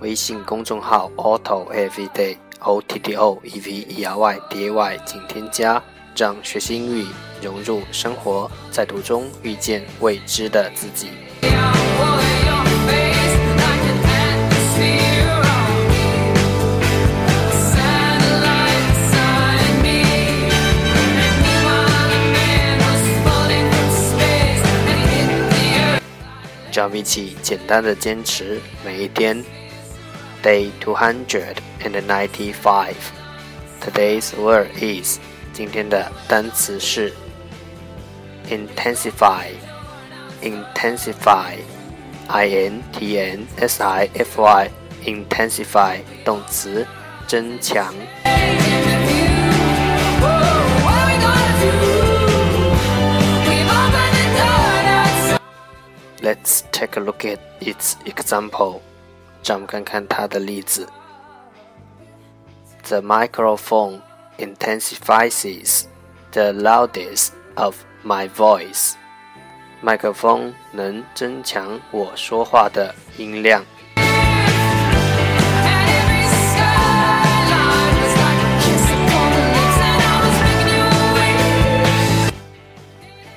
微信公众号 Otto Everyday O T T O E V E R Y D A Y，请添加，让学习英语融入生活，在途中遇见未知的自己。让我们一起简单的坚持每一天。Day two hundred and ninety-five. Today's word is 今天的单词是 intensify. Intensify. I N T N S I F Y. Intensify 动词增强。Let's take a look at its example. 让我们看看它的例子。The microphone intensifies the loudness of my voice. 麦克风能增强我说话的音量。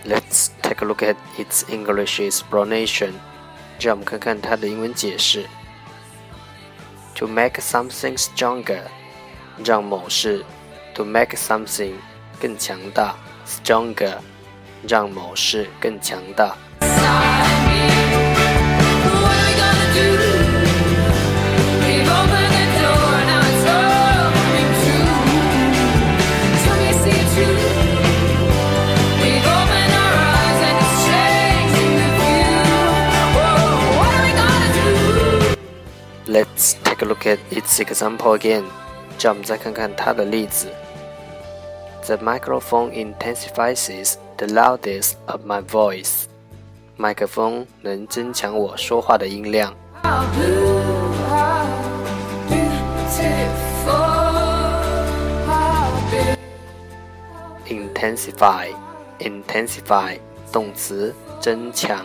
Let's take a look at its English explanation. 让我们看看它的英文解释。 To make something stronger，让某事；to make something 更强大；stronger，让某事更强大。 look at its example again. 让我们再看看它的例子。The microphone intensifies the loudness of my voice. 麦克风能增强我说话的音量。 How blue, how beautiful, how big. Intensify, intensify 动词增强。